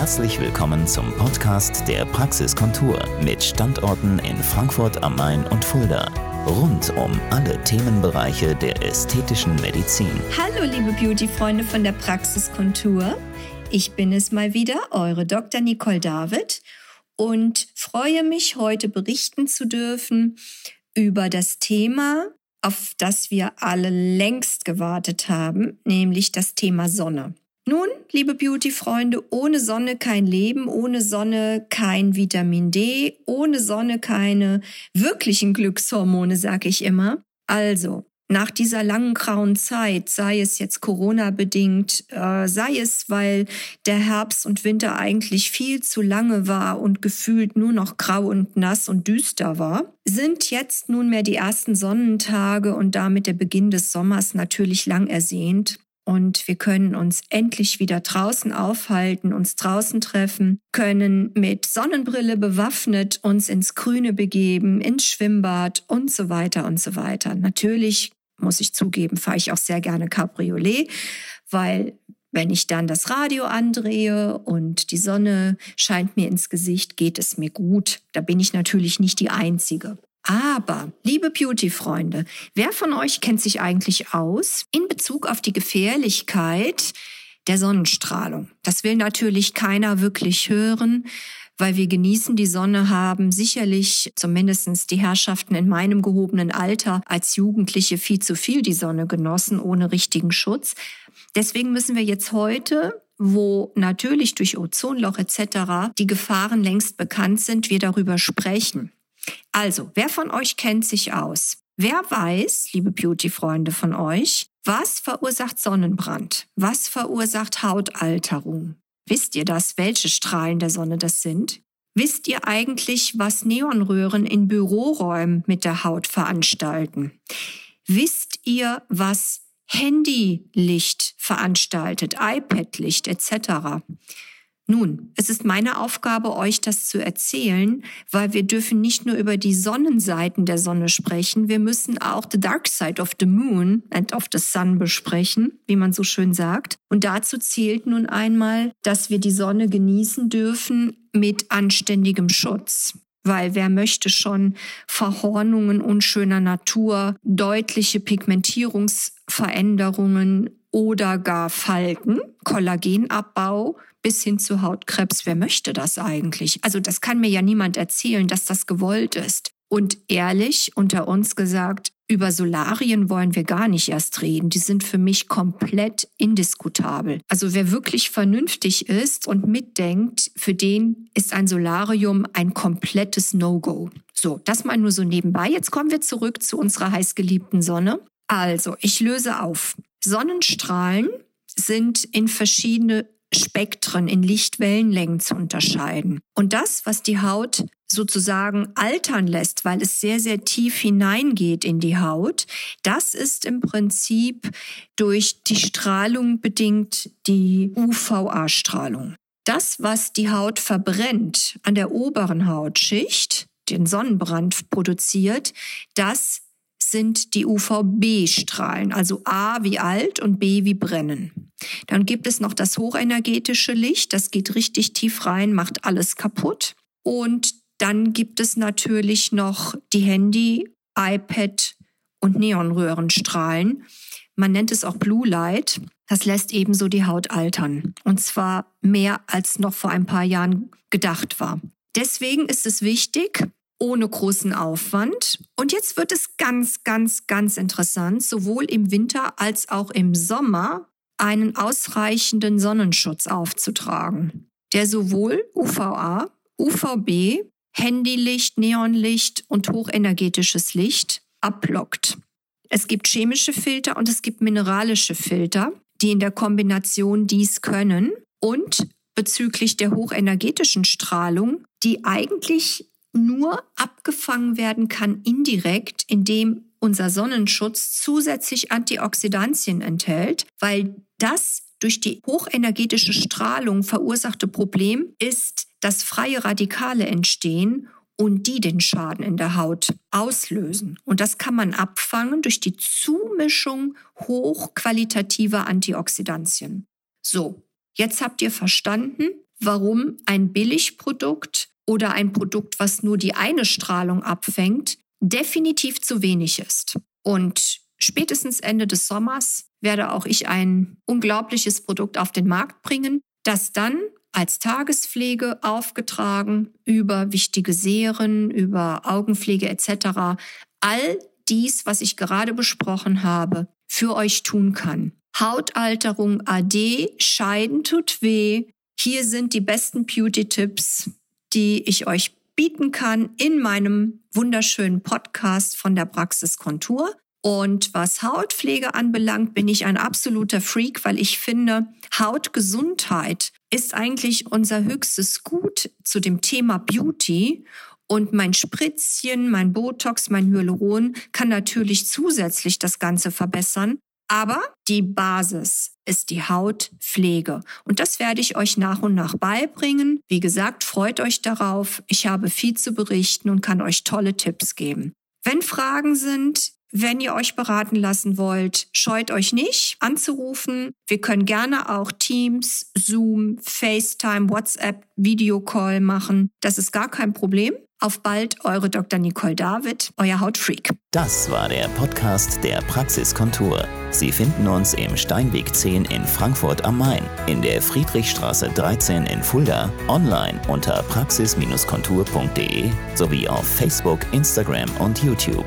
Herzlich willkommen zum Podcast der Praxiskontur mit Standorten in Frankfurt am Main und Fulda. Rund um alle Themenbereiche der ästhetischen Medizin. Hallo liebe Beauty-Freunde von der Praxiskontur. Ich bin es mal wieder, eure Dr. Nicole David und freue mich, heute berichten zu dürfen über das Thema, auf das wir alle längst gewartet haben, nämlich das Thema Sonne. Nun, liebe Beauty-Freunde, ohne Sonne kein Leben, ohne Sonne kein Vitamin D, ohne Sonne keine wirklichen Glückshormone, sag ich immer. Also, nach dieser langen grauen Zeit, sei es jetzt Corona bedingt, äh, sei es, weil der Herbst und Winter eigentlich viel zu lange war und gefühlt nur noch grau und nass und düster war, sind jetzt nunmehr die ersten Sonnentage und damit der Beginn des Sommers natürlich lang ersehnt und wir können uns endlich wieder draußen aufhalten, uns draußen treffen, können mit Sonnenbrille bewaffnet uns ins Grüne begeben, ins Schwimmbad und so weiter und so weiter. Natürlich muss ich zugeben, fahre ich auch sehr gerne Cabriolet, weil wenn ich dann das Radio andrehe und die Sonne scheint mir ins Gesicht, geht es mir gut. Da bin ich natürlich nicht die Einzige. Aber, liebe Beauty-Freunde, wer von euch kennt sich eigentlich aus in Bezug auf die Gefährlichkeit der Sonnenstrahlung? Das will natürlich keiner wirklich hören, weil wir genießen die Sonne haben, sicherlich zumindestens die Herrschaften in meinem gehobenen Alter als Jugendliche viel zu viel die Sonne genossen, ohne richtigen Schutz. Deswegen müssen wir jetzt heute wo natürlich durch Ozonloch etc. die Gefahren längst bekannt sind, wir darüber sprechen. Also, wer von euch kennt sich aus? Wer weiß, liebe Beauty-Freunde von euch, was verursacht Sonnenbrand? Was verursacht Hautalterung? Wisst ihr das, welche Strahlen der Sonne das sind? Wisst ihr eigentlich, was Neonröhren in Büroräumen mit der Haut veranstalten? Wisst ihr, was Handylicht veranstaltet, iPad-Licht etc.? Nun, es ist meine Aufgabe, euch das zu erzählen, weil wir dürfen nicht nur über die Sonnenseiten der Sonne sprechen, wir müssen auch the dark side of the moon and of the sun besprechen, wie man so schön sagt. Und dazu zählt nun einmal, dass wir die Sonne genießen dürfen mit anständigem Schutz. Weil wer möchte schon Verhornungen unschöner Natur, deutliche Pigmentierungsveränderungen oder gar Falten, Kollagenabbau, bis hin zu Hautkrebs. Wer möchte das eigentlich? Also das kann mir ja niemand erzählen, dass das gewollt ist. Und ehrlich, unter uns gesagt, über Solarien wollen wir gar nicht erst reden. Die sind für mich komplett indiskutabel. Also wer wirklich vernünftig ist und mitdenkt, für den ist ein Solarium ein komplettes No-Go. So, das mal nur so nebenbei. Jetzt kommen wir zurück zu unserer heißgeliebten Sonne. Also, ich löse auf. Sonnenstrahlen sind in verschiedene Spektren in Lichtwellenlängen zu unterscheiden. Und das, was die Haut sozusagen altern lässt, weil es sehr, sehr tief hineingeht in die Haut, das ist im Prinzip durch die Strahlung bedingt die UVA-Strahlung. Das, was die Haut verbrennt an der oberen Hautschicht, den Sonnenbrand produziert, das sind die UVB-Strahlen, also A wie alt und B wie brennen. Dann gibt es noch das hochenergetische Licht, das geht richtig tief rein, macht alles kaputt. Und dann gibt es natürlich noch die Handy, iPad und Neonröhrenstrahlen. Man nennt es auch Blue Light. Das lässt ebenso die Haut altern. Und zwar mehr als noch vor ein paar Jahren gedacht war. Deswegen ist es wichtig, ohne großen Aufwand. Und jetzt wird es ganz, ganz, ganz interessant, sowohl im Winter als auch im Sommer einen ausreichenden Sonnenschutz aufzutragen, der sowohl UVA, UVB, Handylicht, Neonlicht und hochenergetisches Licht abblockt. Es gibt chemische Filter und es gibt mineralische Filter, die in der Kombination dies können. Und bezüglich der hochenergetischen Strahlung, die eigentlich nur abgefangen werden kann indirekt, indem unser Sonnenschutz zusätzlich Antioxidantien enthält, weil das durch die hochenergetische Strahlung verursachte Problem ist, dass freie Radikale entstehen und die den Schaden in der Haut auslösen. Und das kann man abfangen durch die Zumischung hochqualitativer Antioxidantien. So, jetzt habt ihr verstanden, warum ein Billigprodukt oder ein Produkt, was nur die eine Strahlung abfängt, definitiv zu wenig ist. Und spätestens Ende des Sommers werde auch ich ein unglaubliches Produkt auf den Markt bringen, das dann als Tagespflege aufgetragen über wichtige Serien, über Augenpflege etc. all dies, was ich gerade besprochen habe, für euch tun kann. Hautalterung AD, Scheiden tut weh. Hier sind die besten Beauty-Tipps, die ich euch bieten kann in meinem wunderschönen Podcast von der Praxis Kontur. Und was Hautpflege anbelangt, bin ich ein absoluter Freak, weil ich finde, Hautgesundheit ist eigentlich unser höchstes Gut zu dem Thema Beauty. Und mein Spritzchen, mein Botox, mein Hyaluron kann natürlich zusätzlich das Ganze verbessern. Aber die Basis ist die Hautpflege. Und das werde ich euch nach und nach beibringen. Wie gesagt, freut euch darauf. Ich habe viel zu berichten und kann euch tolle Tipps geben. Wenn Fragen sind, wenn ihr euch beraten lassen wollt, scheut euch nicht anzurufen. Wir können gerne auch Teams, Zoom, FaceTime, WhatsApp, Videocall machen. Das ist gar kein Problem. Auf bald, eure Dr. Nicole David, euer Hautfreak. Das war der Podcast der Praxiskontur. Sie finden uns im Steinweg 10 in Frankfurt am Main, in der Friedrichstraße 13 in Fulda, online unter praxis-kontur.de sowie auf Facebook, Instagram und YouTube.